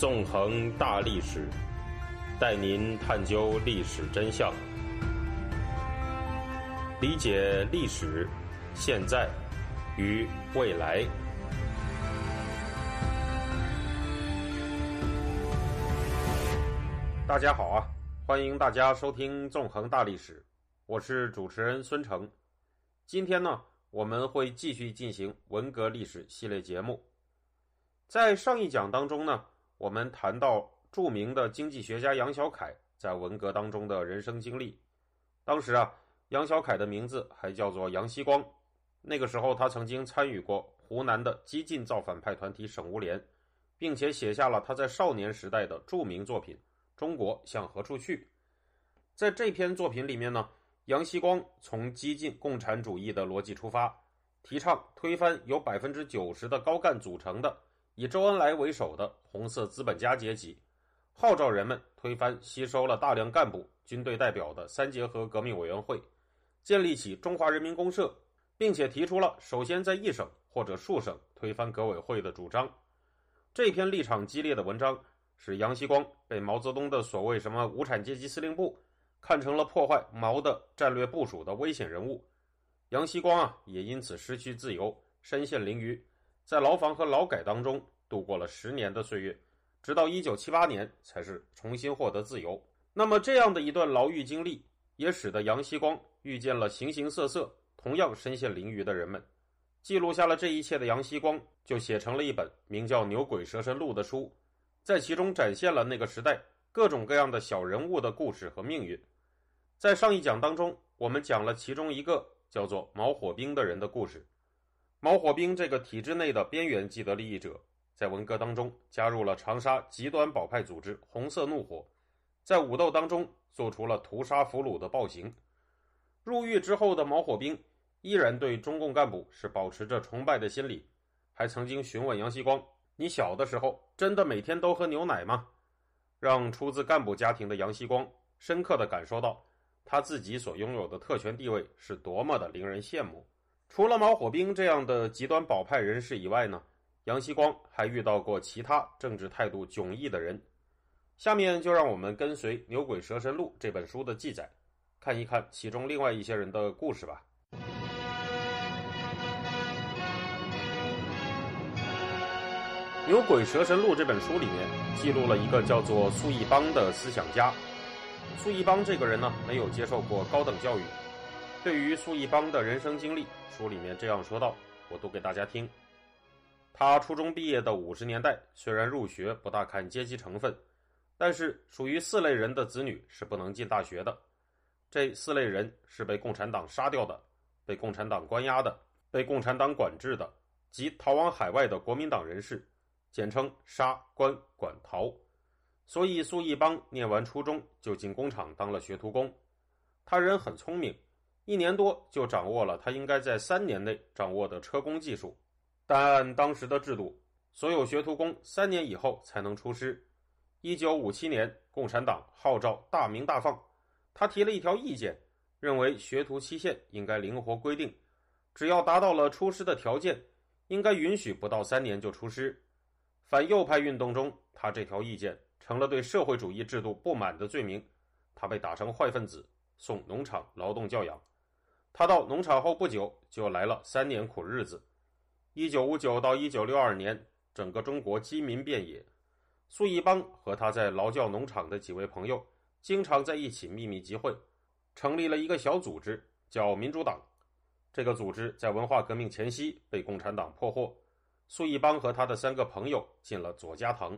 纵横大历史，带您探究历史真相，理解历史、现在与未来。大家好啊，欢迎大家收听《纵横大历史》，我是主持人孙成。今天呢，我们会继续进行文革历史系列节目。在上一讲当中呢。我们谈到著名的经济学家杨小凯在文革当中的人生经历。当时啊，杨小凯的名字还叫做杨希光。那个时候，他曾经参与过湖南的激进造反派团体省五联，并且写下了他在少年时代的著名作品《中国向何处去》。在这篇作品里面呢，杨希光从激进共产主义的逻辑出发，提倡推翻由百分之九十的高干组成的。以周恩来为首的红色资本家阶级，号召人们推翻吸收了大量干部、军队代表的三结合革命委员会，建立起中华人民公社，并且提出了首先在一省或者数省推翻革委会的主张。这篇立场激烈的文章，使杨希光被毛泽东的所谓什么无产阶级司令部看成了破坏毛的战略部署的危险人物。杨希光啊，也因此失去自由，身陷囹圄。在牢房和劳改当中度过了十年的岁月，直到一九七八年才是重新获得自由。那么这样的一段牢狱经历，也使得杨希光遇见了形形色色、同样身陷囹圄的人们。记录下了这一切的杨希光，就写成了一本名叫《牛鬼蛇神录》的书，在其中展现了那个时代各种各样的小人物的故事和命运。在上一讲当中，我们讲了其中一个叫做毛火兵的人的故事。毛火兵这个体制内的边缘既得利益者，在文革当中加入了长沙极端保派组织“红色怒火”，在武斗当中做出了屠杀俘虏的暴行。入狱之后的毛火兵依然对中共干部是保持着崇拜的心理，还曾经询问杨希光：“你小的时候真的每天都喝牛奶吗？”让出自干部家庭的杨希光深刻的感受到，他自己所拥有的特权地位是多么的令人羡慕。除了毛火兵这样的极端保派人士以外呢，杨希光还遇到过其他政治态度迥异的人。下面就让我们跟随《牛鬼蛇神录》这本书的记载，看一看其中另外一些人的故事吧。《牛鬼蛇神录》这本书里面记录了一个叫做苏义邦的思想家。苏义邦这个人呢，没有接受过高等教育。对于苏义邦的人生经历，书里面这样说道，我读给大家听。他初中毕业的五十年代，虽然入学不大看阶级成分，但是属于四类人的子女是不能进大学的。这四类人是被共产党杀掉的，被共产党关押的，被共产党管制的，及逃往海外的国民党人士，简称杀、关、管、逃。所以苏一邦念完初中就进工厂当了学徒工。他人很聪明。一年多就掌握了他应该在三年内掌握的车工技术，但按当时的制度，所有学徒工三年以后才能出师。一九五七年，共产党号召大鸣大放，他提了一条意见，认为学徒期限应该灵活规定，只要达到了出师的条件，应该允许不到三年就出师。反右派运动中，他这条意见成了对社会主义制度不满的罪名，他被打成坏分子，送农场劳动教养。他到农场后不久，就来了三年苦日子。一九五九到一九六二年，整个中国饥民遍野。苏一邦和他在劳教农场的几位朋友，经常在一起秘密集会，成立了一个小组织，叫民主党。这个组织在文化革命前夕被共产党破获。苏一邦和他的三个朋友进了左家堂。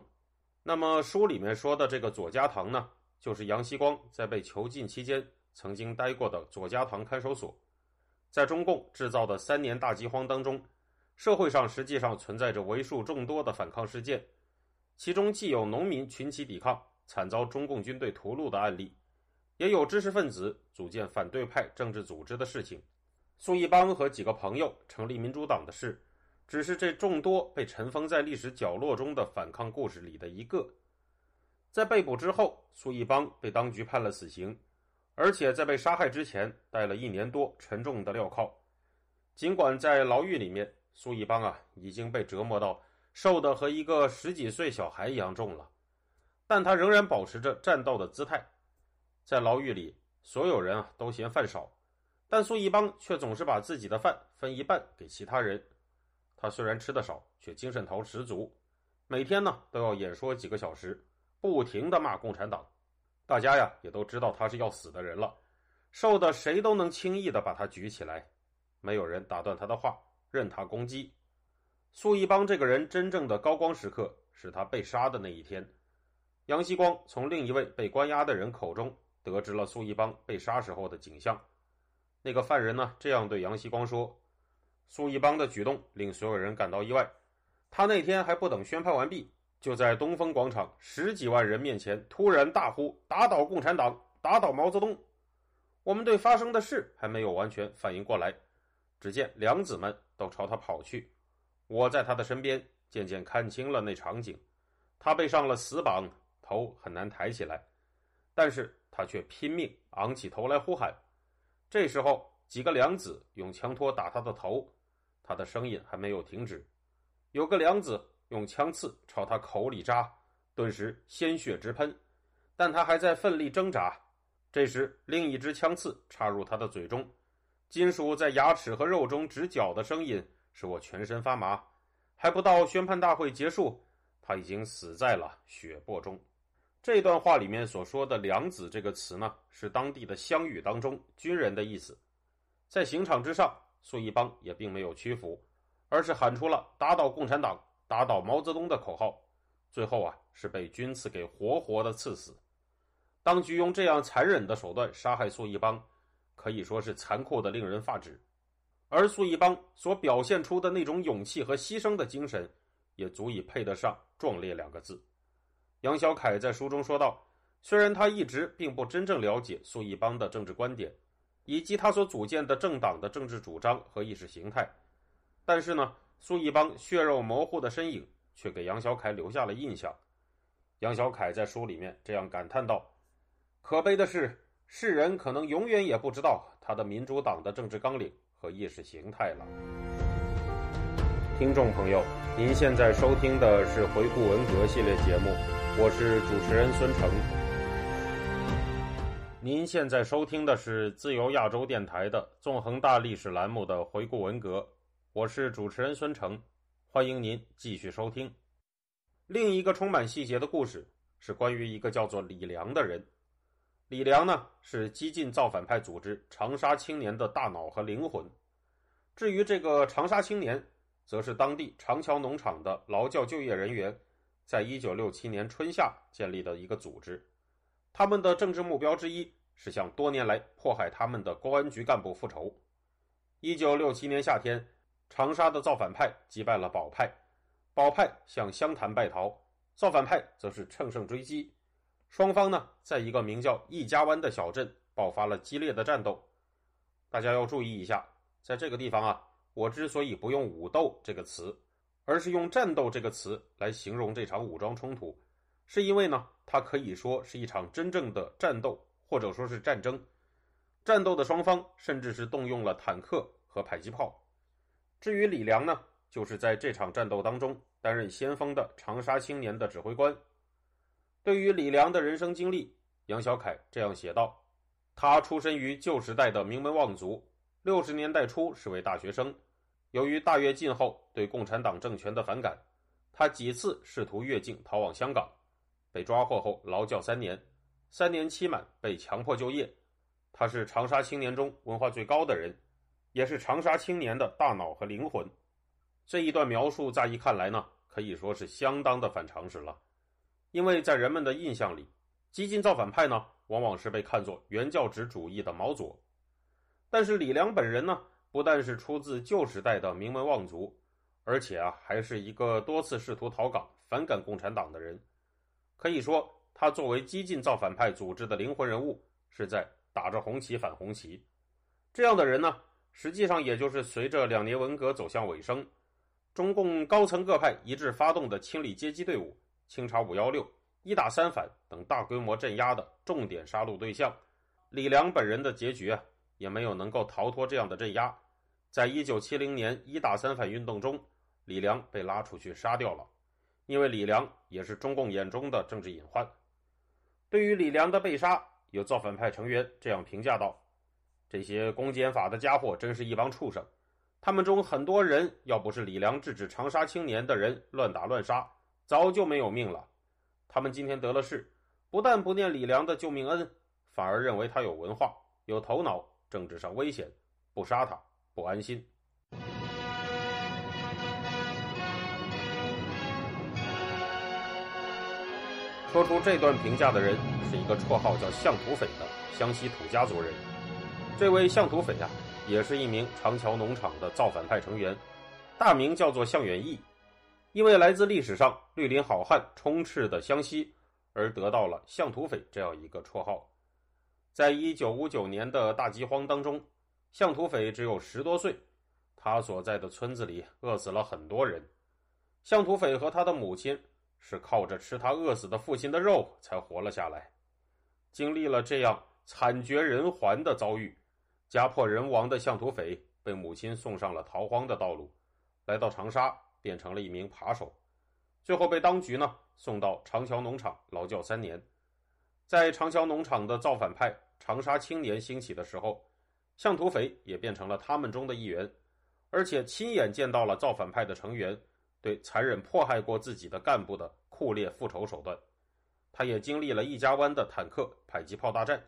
那么书里面说的这个左家堂呢，就是杨希光在被囚禁期间曾经待过的左家堂看守所。在中共制造的三年大饥荒当中，社会上实际上存在着为数众多的反抗事件，其中既有农民群起抵抗，惨遭中共军队屠戮的案例，也有知识分子组建反对派政治组织的事情。苏一邦和几个朋友成立民主党的事，只是这众多被尘封在历史角落中的反抗故事里的一个。在被捕之后，苏一邦被当局判了死刑。而且在被杀害之前，带了一年多沉重的镣铐。尽管在牢狱里面，苏一邦啊已经被折磨到瘦的和一个十几岁小孩一样重了，但他仍然保持着战斗的姿态。在牢狱里，所有人啊都嫌饭少，但苏一邦却总是把自己的饭分一半给其他人。他虽然吃的少，却精神头十足，每天呢都要演说几个小时，不停的骂共产党。大家呀也都知道他是要死的人了，瘦的谁都能轻易的把他举起来，没有人打断他的话，任他攻击。苏一邦这个人真正的高光时刻是他被杀的那一天。杨希光从另一位被关押的人口中得知了苏一邦被杀时候的景象。那个犯人呢这样对杨希光说。苏一邦的举动令所有人感到意外。他那天还不等宣判完毕，就在东风广场十几万人面前突然大呼：“打倒共产党，打倒毛泽东！”我们对发生的事还没有完全反应过来，只见梁子们都朝他跑去。我在他的身边渐渐看清了那场景：他被上了死绑，头很难抬起来，但是他却拼命昂起头来呼喊。这时候，几个梁子用枪托打他的头。他的声音还没有停止，有个梁子用枪刺朝他口里扎，顿时鲜血直喷，但他还在奋力挣扎。这时，另一支枪刺插入他的嘴中，金属在牙齿和肉中直绞的声音使我全身发麻。还不到宣判大会结束，他已经死在了血泊中。这段话里面所说的“梁子”这个词呢，是当地的乡语当中军人的意思，在刑场之上。苏一邦也并没有屈服，而是喊出了“打倒共产党，打倒毛泽东”的口号。最后啊，是被军刺给活活的刺死。当局用这样残忍的手段杀害苏一邦，可以说是残酷的令人发指。而苏一邦所表现出的那种勇气和牺牲的精神，也足以配得上“壮烈”两个字。杨小凯在书中说道：“虽然他一直并不真正了解苏一邦的政治观点。”以及他所组建的政党的政治主张和意识形态，但是呢，苏一邦血肉模糊的身影却给杨小凯留下了印象。杨小凯在书里面这样感叹道：“可悲的是，世人可能永远也不知道他的民主党的政治纲领和意识形态了。”听众朋友，您现在收听的是回顾文革系列节目，我是主持人孙成。您现在收听的是自由亚洲电台的《纵横大历史》栏目的回顾文革，我是主持人孙成，欢迎您继续收听。另一个充满细节的故事是关于一个叫做李良的人。李良呢是激进造反派组织长沙青年的大脑和灵魂。至于这个长沙青年，则是当地长桥农场的劳教就业人员，在一九六七年春夏建立的一个组织。他们的政治目标之一是向多年来迫害他们的公安局干部复仇。一九六七年夏天，长沙的造反派击败了保派，保派向湘潭败逃，造反派则是乘胜追击。双方呢，在一个名叫易家湾的小镇爆发了激烈的战斗。大家要注意一下，在这个地方啊，我之所以不用武斗这个词，而是用战斗这个词来形容这场武装冲突。是因为呢，它可以说是一场真正的战斗，或者说是战争。战斗的双方甚至是动用了坦克和迫击炮。至于李良呢，就是在这场战斗当中担任先锋的长沙青年的指挥官。对于李良的人生经历，杨小凯这样写道：他出身于旧时代的名门望族，六十年代初是位大学生。由于大跃进后对共产党政权的反感，他几次试图越境逃往香港。被抓获后劳教三年，三年期满被强迫就业。他是长沙青年中文化最高的人，也是长沙青年的大脑和灵魂。这一段描述乍一看来呢，可以说是相当的反常识了。因为在人们的印象里，激进造反派呢，往往是被看作原教旨主义的毛左。但是李良本人呢，不但是出自旧时代的名门望族，而且啊，还是一个多次试图逃港、反感共产党的人。可以说，他作为激进造反派组织的灵魂人物，是在打着红旗反红旗。这样的人呢，实际上也就是随着两年文革走向尾声，中共高层各派一致发动的清理阶级队伍、清查“五幺六”、一打三反等大规模镇压的重点杀戮对象。李良本人的结局啊，也没有能够逃脱这样的镇压。在一九七零年一打三反运动中，李良被拉出去杀掉了，因为李良也是中共眼中的政治隐患。对于李良的被杀，有造反派成员这样评价道：“这些公检法的家伙真是一帮畜生，他们中很多人要不是李良制止长沙青年的人乱打乱杀，早就没有命了。他们今天得了势，不但不念李良的救命恩，反而认为他有文化、有头脑，政治上危险，不杀他不安心。”说出这段评价的人是一个绰号叫“相土匪”的湘西土家族人。这位相土匪啊，也是一名长桥农场的造反派成员，大名叫做向远义。因为来自历史上绿林好汉充斥的湘西，而得到了“向土匪”这样一个绰号。在一九五九年的大饥荒当中，向土匪只有十多岁，他所在的村子里饿死了很多人。向土匪和他的母亲。是靠着吃他饿死的父亲的肉才活了下来。经历了这样惨绝人寰的遭遇，家破人亡的向土匪被母亲送上了逃荒的道路，来到长沙变成了一名扒手，最后被当局呢送到长桥农场劳教三年。在长桥农场的造反派长沙青年兴起的时候，向土匪也变成了他们中的一员，而且亲眼见到了造反派的成员。对残忍迫害过自己的干部的酷烈复仇手段，他也经历了一家湾的坦克迫击炮大战。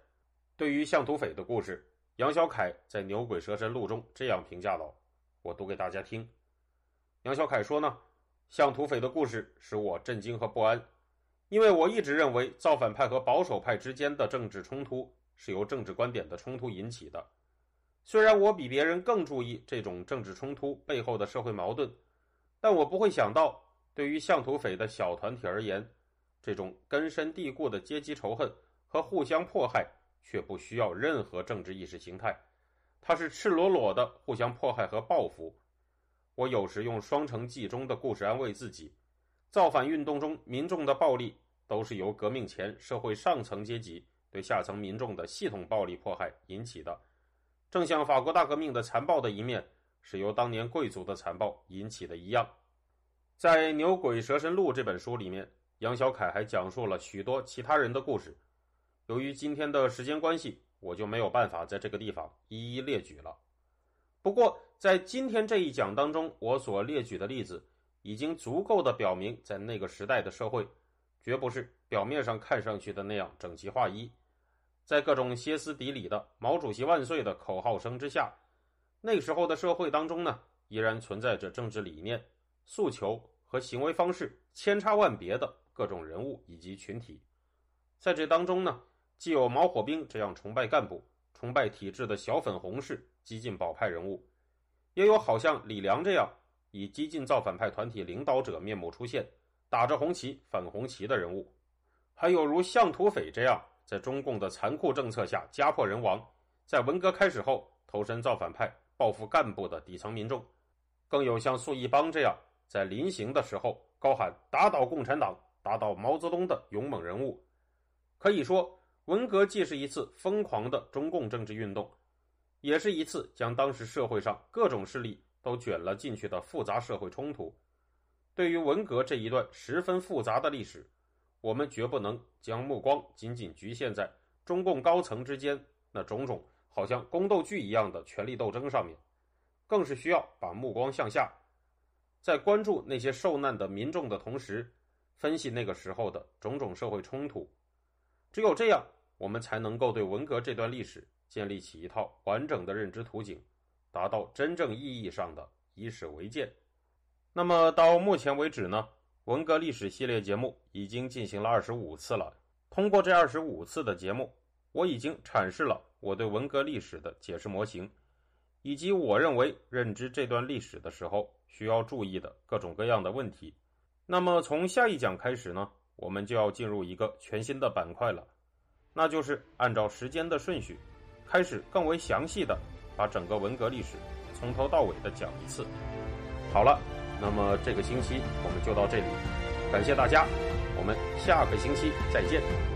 对于向土匪的故事，杨小凯在《牛鬼蛇神录》中这样评价道：“我读给大家听。”杨小凯说呢，相土匪的故事使我震惊和不安，因为我一直认为造反派和保守派之间的政治冲突是由政治观点的冲突引起的。虽然我比别人更注意这种政治冲突背后的社会矛盾。但我不会想到，对于相土匪的小团体而言，这种根深蒂固的阶级仇恨和互相迫害，却不需要任何政治意识形态，它是赤裸裸的互相迫害和报复。我有时用《双城记》中的故事安慰自己：造反运动中民众的暴力，都是由革命前社会上层阶级对下层民众的系统暴力迫害引起的，正像法国大革命的残暴的一面。是由当年贵族的残暴引起的一样，在《牛鬼蛇神录》这本书里面，杨小凯还讲述了许多其他人的故事。由于今天的时间关系，我就没有办法在这个地方一一列举了。不过，在今天这一讲当中，我所列举的例子已经足够的表明，在那个时代的社会，绝不是表面上看上去的那样整齐划一。在各种歇斯底里的“毛主席万岁”的口号声之下。那时候的社会当中呢，依然存在着政治理念、诉求和行为方式千差万别的各种人物以及群体。在这当中呢，既有毛火兵这样崇拜干部、崇拜体制的小粉红式激进保派人物，也有好像李良这样以激进造反派团体领导者面目出现、打着红旗反红旗的人物，还有如相土匪这样在中共的残酷政策下家破人亡，在文革开始后投身造反派。报复干部的底层民众，更有像粟义邦这样在临行的时候高喊“打倒共产党，打倒毛泽东”的勇猛人物。可以说，文革既是一次疯狂的中共政治运动，也是一次将当时社会上各种势力都卷了进去的复杂社会冲突。对于文革这一段十分复杂的历史，我们绝不能将目光仅仅局限在中共高层之间那种种。好像宫斗剧一样的权力斗争上面，更是需要把目光向下，在关注那些受难的民众的同时，分析那个时候的种种社会冲突。只有这样，我们才能够对文革这段历史建立起一套完整的认知图景，达到真正意义上的以史为鉴。那么到目前为止呢，文革历史系列节目已经进行了二十五次了。通过这二十五次的节目，我已经阐释了。我对文革历史的解释模型，以及我认为认知这段历史的时候需要注意的各种各样的问题。那么从下一讲开始呢，我们就要进入一个全新的板块了，那就是按照时间的顺序，开始更为详细的把整个文革历史从头到尾的讲一次。好了，那么这个星期我们就到这里，感谢大家，我们下个星期再见。